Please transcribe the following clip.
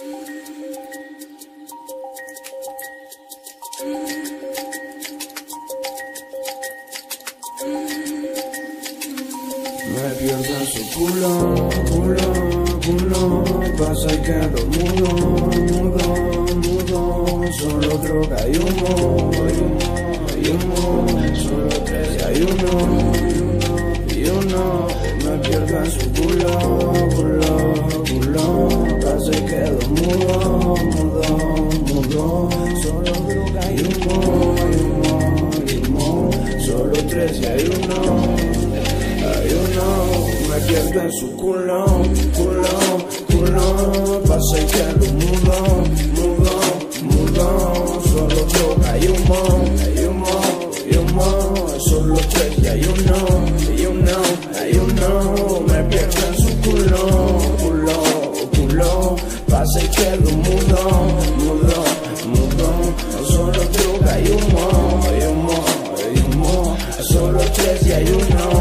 Me piensa su culo, culo, culo, pasa y quedo mudo, mudo, mudo, solo droga y humo, y humo, y humo, solo tres y hay uno, y uno, me pierdo su culo. Mudo, mudo. Solo droga y humo, y humo, y humo. Solo tres y hay uno. Hay uno, me pierdo en su culo, culo. Culo. Pasa y quedo mudo, mudo, mudo. Solo droga y humo, y humo, y humo. Solo tres y hay uno.